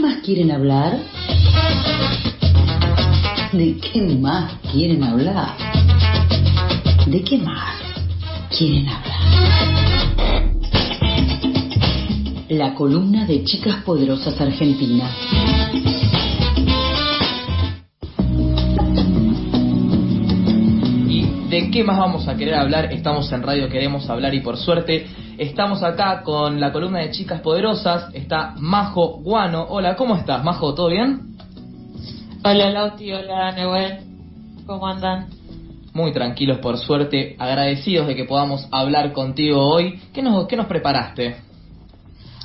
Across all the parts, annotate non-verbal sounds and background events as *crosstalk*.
más quieren hablar? ¿De qué más quieren hablar? ¿De qué más quieren hablar? La columna de Chicas Poderosas Argentinas. ¿Y de qué más vamos a querer hablar? Estamos en Radio Queremos Hablar y por suerte estamos acá con la columna de Chicas Poderosas. Está Majo Guano. Hola, ¿cómo estás, Majo? ¿Todo bien? Hola Lauti, hola Neuel, ¿cómo andan? Muy tranquilos, por suerte. Agradecidos de que podamos hablar contigo hoy. ¿Qué nos, qué nos preparaste?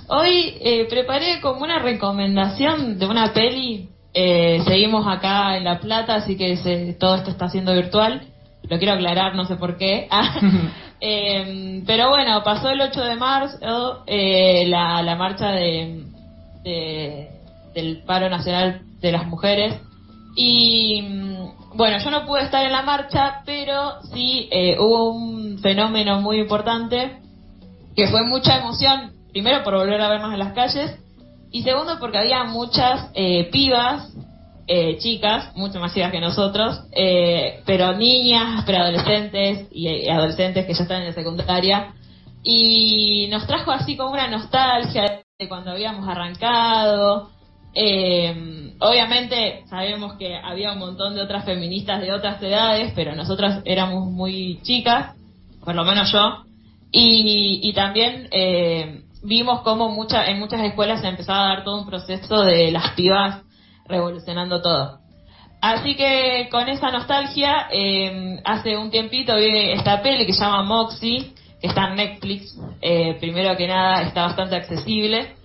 Hoy eh, preparé como una recomendación de una peli. Eh, seguimos acá en La Plata, así que se- todo esto está siendo virtual. Lo quiero aclarar, no sé por qué. *laughs* Eh, pero bueno, pasó el 8 de marzo eh, la, la marcha de, de- del paro nacional de las mujeres. Y mm, bueno, yo no pude estar en la marcha, pero sí eh, hubo un fenómeno muy importante que fue mucha emoción, primero por volver a vernos en las calles y segundo porque había muchas eh, pibas, eh, chicas, mucho más chicas que nosotros, eh, pero niñas, preadolescentes y eh, adolescentes que ya están en la secundaria y nos trajo así como una nostalgia de cuando habíamos arrancado. Eh, obviamente sabemos que había un montón de otras feministas de otras edades, pero nosotras éramos muy chicas, por lo menos yo, y, y también eh, vimos cómo mucha, en muchas escuelas se empezaba a dar todo un proceso de las pibas revolucionando todo. Así que con esa nostalgia, eh, hace un tiempito vi esta peli que se llama Moxie, que está en Netflix, eh, primero que nada está bastante accesible,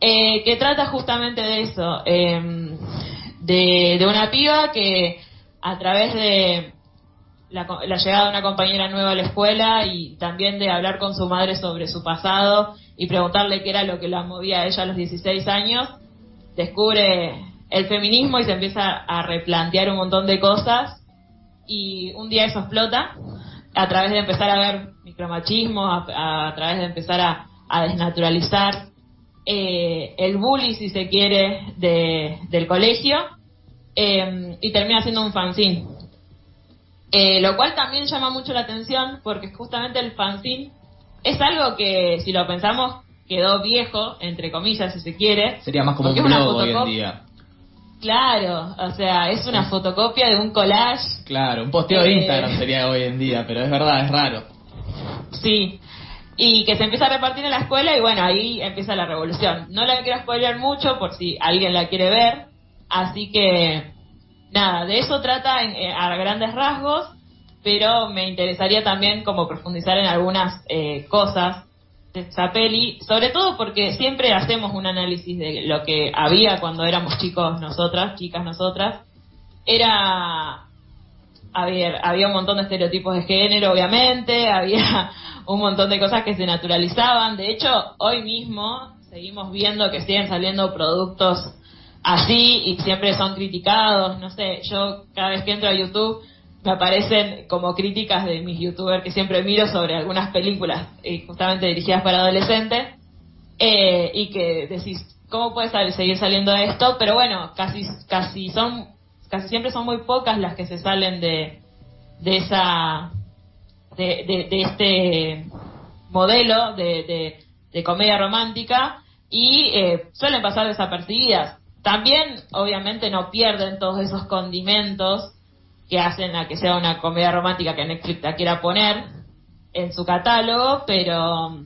eh, que trata justamente de eso, eh, de, de una piba que a través de la, la llegada de una compañera nueva a la escuela y también de hablar con su madre sobre su pasado y preguntarle qué era lo que la movía a ella a los 16 años, descubre el feminismo y se empieza a replantear un montón de cosas y un día eso explota a través de empezar a ver micromachismo, a, a través de empezar a, a desnaturalizar eh, el bully, si se quiere, de, del colegio eh, y termina siendo un fanzine. Eh, lo cual también llama mucho la atención porque justamente el fanzine es algo que, si lo pensamos, quedó viejo, entre comillas, si se quiere. Sería más como un blog hoy en día. Claro, o sea, es una fotocopia de un collage Claro, un posteo de Eh. Instagram sería hoy en día, pero es verdad, es raro. Sí, y que se empieza a repartir en la escuela y bueno, ahí empieza la revolución. No la quiero spoilear mucho por si alguien la quiere ver, así que nada, de eso trata en- eh, a grandes rasgos, pero me interesaría también como profundizar en algunas eh, cosas de esta peli, sobre todo porque siempre hacemos un análisis de lo que había cuando éramos chicos nosotras, chicas nosotras. Era a había un montón de estereotipos de género, obviamente, *laughs* había un montón de cosas que se naturalizaban. De hecho, hoy mismo seguimos viendo que siguen saliendo productos así y siempre son criticados. No sé, yo cada vez que entro a YouTube me aparecen como críticas de mis youtubers que siempre miro sobre algunas películas eh, justamente dirigidas para adolescentes eh, y que decís, ¿cómo puede sal- seguir saliendo esto? Pero bueno, casi, casi son, casi siempre son muy pocas las que se salen de, de esa, de, de, de este modelo de, de, de comedia romántica y eh, suelen pasar desapercibidas. También, obviamente, no pierden todos esos condimentos que hacen a que sea una comedia romántica que Netflix la quiera poner en su catálogo, pero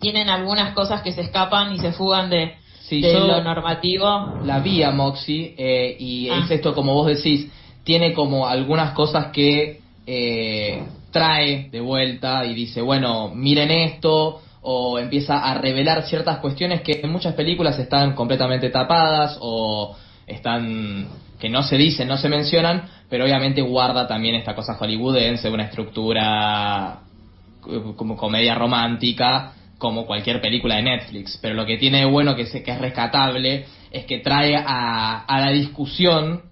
tienen algunas cosas que se escapan y se fugan de, Sí, de yo- lo normativo. La vi a Moxie eh, y Ah. es esto, como vos decís, tiene como algunas cosas que eh, trae de vuelta y dice, bueno, miren esto, o empieza a revelar ciertas cuestiones que en muchas películas están completamente tapadas o están que no se dicen, no se mencionan, pero obviamente guarda también esta cosa hollywoodense, una estructura eh, como comedia romántica, como cualquier película de Netflix. Pero lo que tiene de bueno, que, se- que es rescatable, es que trae a, a la discusión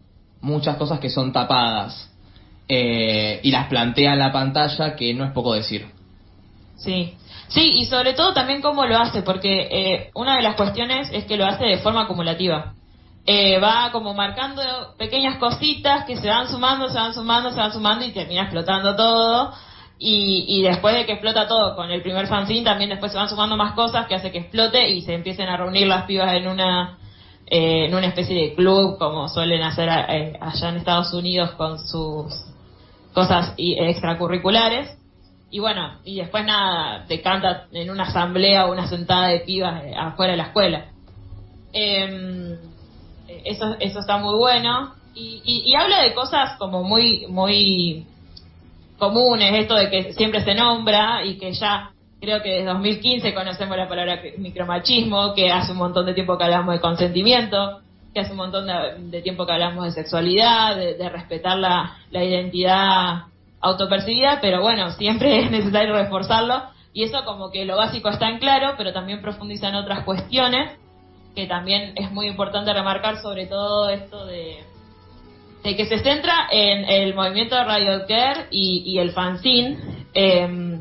muchas cosas que son tapadas eh, y las plantea en la pantalla, que no es poco decir. Sí, Sí, y sobre todo también cómo lo hace, porque eh, una de las cuestiones es que lo hace de forma acumulativa. Eh, va como marcando pequeñas cositas que se van sumando, se van sumando, se van sumando y termina explotando todo. Y, después de que explota todo con el primer fanzine, también después se van sumando más cosas que hace que explote y se empiecen a reunir las pibas en una eh, en una especie de club como suelen hacer eh, allá en Estados Unidos con sus cosas y- extracurriculares. Y bueno, y después nada, te canta en una asamblea o una sentada de pibas eh, afuera de la escuela. Em, eso, eso está muy bueno. Y, y, y habla de cosas como muy, muy comunes, esto de que siempre se nombra y que ya creo que desde 2015 conocemos la palabra micromachismo, que hace un montón de tiempo que hablamos de consentimiento, que hace un montón de, tiempo que hablamos de sexualidad, de, de respetar la, la identidad autopercibida, pero bueno, siempre es necesario reforzarlo y eso como que lo básico está en claro, pero también profundiza en otras cuestiones que también es muy importante remarcar sobre todo esto de, que se centra en el movimiento de Radio Care y, y el fanzine. eh,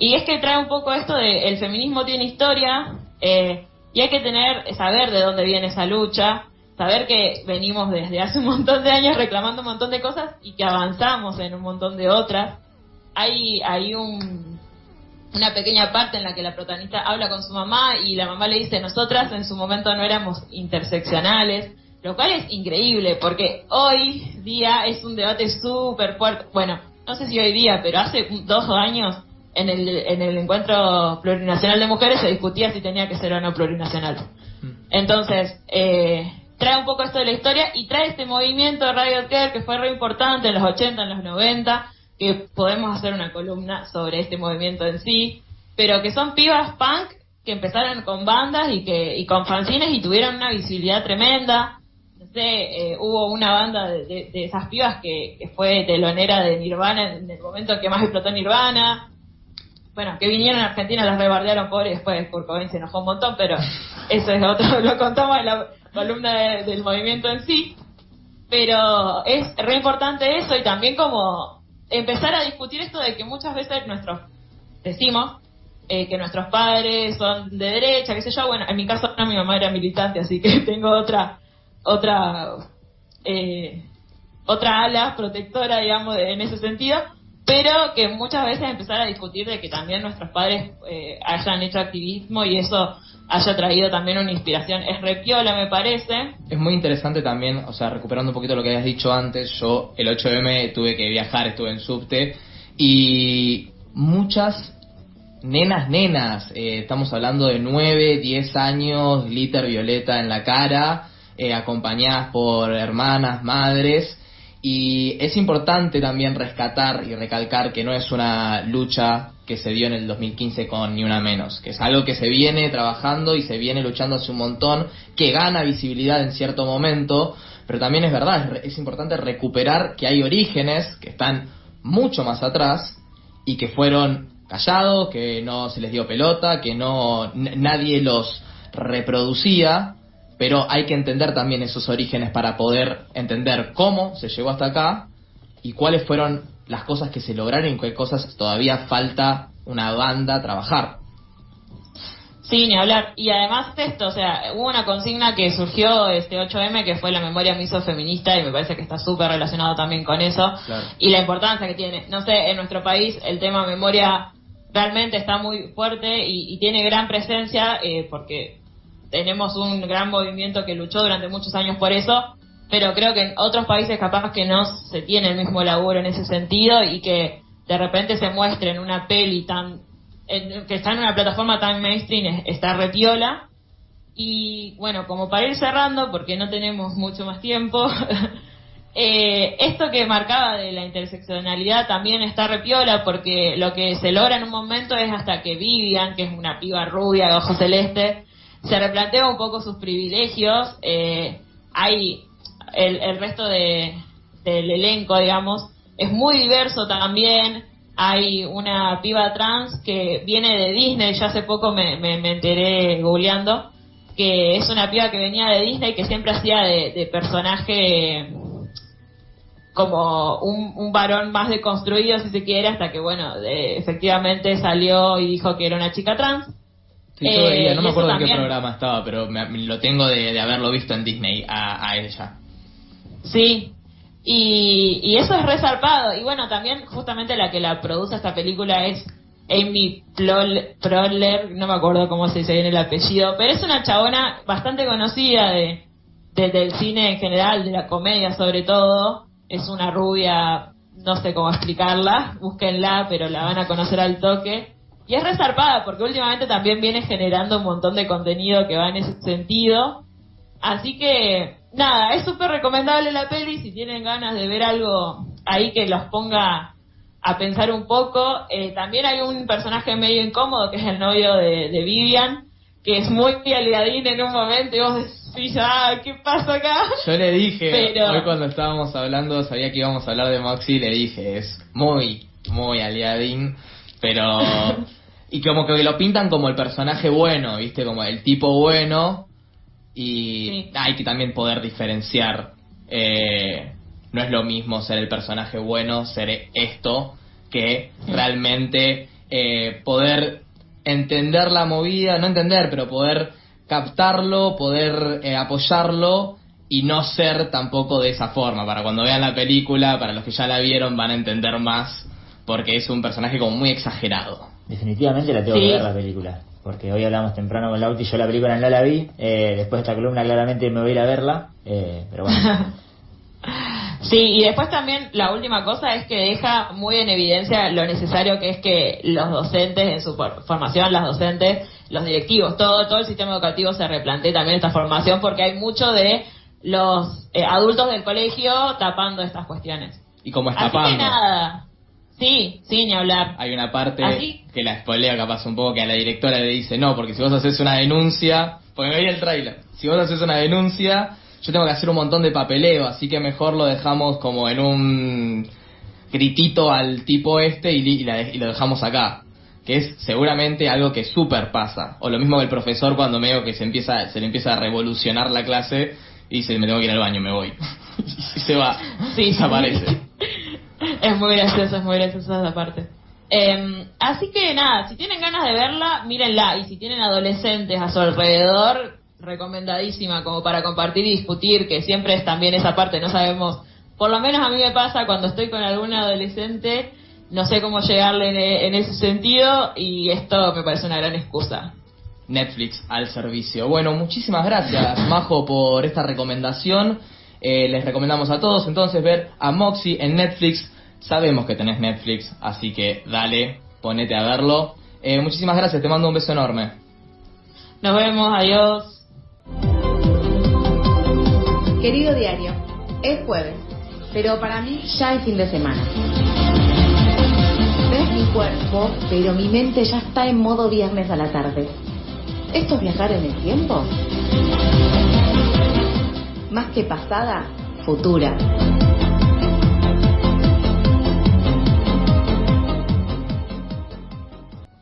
y es que trae un poco esto de el feminismo tiene historia eh, y hay que tener saber de dónde viene esa lucha, saber que venimos desde hace un montón de años reclamando un montón de cosas y que avanzamos en un montón de otras. Hay, hay un, una pequeña parte en la que la protagonista habla con su mamá y la mamá le dice, nosotras en su momento no éramos interseccionales, lo cual es increíble porque hoy día es un debate súper fuerte. Bueno, no sé si hoy día, pero hace dos años en el, en el encuentro plurinacional de mujeres se discutía si tenía que ser o no plurinacional. Entonces, eh, trae un poco esto de la historia y trae este movimiento de Radio Care que fue re importante en los 80, en los 90, que podemos hacer una columna sobre este movimiento en sí, pero que son pibas punk que empezaron con bandas y que y con fanzines y tuvieron una visibilidad tremenda. No sé, eh, hubo una banda de, de- de esas pibas que, que fue telonera de Nirvana en el momento que más explotó Nirvana. Bueno, que vinieron a Argentina, las rebardearon por y después Kurt Cobain se enojó un montón, pero *laughs* eso es otro, lo contamos en la columna de- del movimiento en sí. Pero es re importante eso y también como empezar a discutir esto de que muchas veces nuestros, decimos, eh, que nuestros padres son de derecha, qué sé yo, bueno, en mi caso no, mi mamá era militante, así que *laughs* tengo otra, otra, eh, otra ala protectora, digamos, en ese sentido, pero que muchas veces empezar a discutir de que también nuestros padres eh, hayan hecho activismo y eso haya traído también una inspiración. Es repiola, me parece. Es muy interesante también, o sea, recuperando un poquito lo que habías dicho antes, yo el 8M tuve que viajar, estuve en subte y muchas nenas, nenas, eh, estamos hablando de 9, 10 años, glitter violeta en la cara, eh, acompañadas por hermanas, madres, y es importante también rescatar y recalcar que no es una lucha que se dio en el 2015 con ni una menos, que es algo que se viene trabajando y se viene luchando hace un montón, que gana visibilidad en cierto momento, pero también es verdad, es, es importante recuperar que hay orígenes que están mucho más atrás y que fueron callados, que no se les dio pelota, que no nadie los reproducía, pero hay que entender también esos orígenes para poder entender cómo se llegó hasta acá y cuáles fueron las cosas que se lograron y qué cosas todavía falta una banda trabajar. Sí, ni hablar. Y además de esto, o sea, hubo una consigna que surgió este 8M que fue la memoria misofeminista y me parece que está súper relacionado también con eso Claro. y la importancia que tiene. No sé, en nuestro país el tema memoria realmente está muy fuerte y, y tiene gran presencia eh, porque tenemos un gran movimiento que luchó durante muchos años por eso, pero creo que en otros países capaz que no se tiene el mismo laburo en ese sentido y que de repente se muestre en una peli tan en- que está en una plataforma tan mainstream es- está repiola y bueno como para ir cerrando porque no tenemos mucho más tiempo *laughs* eh, esto que marcaba de la interseccionalidad también está repiola porque lo que se logra en un momento es hasta que Vivian que es una piba rubia de ojos celeste se replantea un poco sus privilegios eh, hay el, resto de, del elenco digamos es muy diverso también hay una piba trans que viene de Disney, ya hace poco me, me, enteré googleando, que es una piba que venía de Disney que siempre hacía de, de personaje como un, un varón más deconstruido, si se quiere, hasta que, bueno, de- efectivamente salió y dijo que era una chica trans. Sí, yo Eh, veía, no y me acuerdo en qué programa estaba, pero me- lo tengo de, de haberlo visto en Disney a, a ella. Sí, y, y eso es resarpado. Y bueno, también justamente la que la produce esta película es Amy Proller, no me acuerdo cómo se dice bien el apellido, pero es una chabona bastante conocida de, de- del cine en general, de la comedia sobre todo. Es una rubia, no sé cómo explicarla, búsquenla, pero la van a conocer al toque. Y es resarpada porque últimamente también viene generando un montón de contenido que va en ese sentido. Así que, nada, es súper recomendable la peli si tienen ganas de ver algo ahí que los ponga a pensar un poco. Eh, también hay un personaje medio incómodo que es el novio de, de Vivian, que es muy aliadín en un momento y vos decís, ah, ¿qué pasa acá? Yo le dije, Pero- hoy cuando estábamos hablando, sabía que íbamos a hablar de Moxie, le dije, es muy, muy aliadín, pero... *laughs* y como que lo pintan como el personaje bueno, ¿viste? Como el tipo bueno, y Sí. hay que también poder diferenciar. eh, no es lo mismo ser el personaje bueno, ser esto, que realmente eh, poder entender la movida, no entender, pero poder captarlo, poder eh, apoyarlo y no ser tampoco de esa forma. Para cuando vean la película, para los que ya la vieron, van a entender más, porque es un personaje como muy exagerado. Definitivamente la tengo Sí. que ver la película. Porque hoy hablamos temprano con Lauti, yo la película no la vi. eh, después de esta columna claramente me voy a ir a verla. eh, pero bueno. *laughs* Sí, y después también la última cosa es que deja muy en evidencia lo necesario que es que los docentes en su for- formación, las docentes, los directivos, todo todo el sistema educativo se replantee también esta formación porque hay mucho de los eh, adultos del colegio tapando estas cuestiones. Y como Así que nada. Sí, sí, ni hablar. Hay una parte Así- que la spoilea capaz un poco que a la directora le dice, no, porque si vos haces una denuncia, porque me vi el tráiler, si vos haces una denuncia, yo tengo que hacer un montón de papeleo, así que mejor lo dejamos como en un gritito al tipo este y, y la de- y lo dejamos acá. Que es seguramente algo que súper pasa. O lo mismo que el profesor cuando medio que se empieza, se le empieza a revolucionar la clase y dice, me tengo que ir al baño, me voy. *laughs* y se va, Sí. desaparece. *laughs* Es muy gracioso, es muy gracioso esa parte. Eh, así que nada, si tienen ganas de verla, mírenla. Y si tienen adolescentes a su alrededor, recomendadísima como para compartir y discutir, que siempre es también esa parte, no sabemos. Por lo menos a mí me pasa cuando estoy con algún adolescente, no sé cómo llegarle en, e- en ese sentido y esto me parece una gran excusa. Netflix al servicio. Bueno, muchísimas gracias, Majo, por esta recomendación. Eh, les recomendamos a todos entonces ver a Moxie en Netflix. Sabemos que tenés Netflix, así que dale, ponete a verlo. Eh, muchísimas gracias, te mando un beso enorme. Nos vemos, adiós. Querido diario, es jueves, pero para mí ya es fin de semana. Ves mi cuerpo, pero mi mente ya está en modo viernes a la tarde. ¿Esto es viajar en el tiempo? Más que pasada, futura.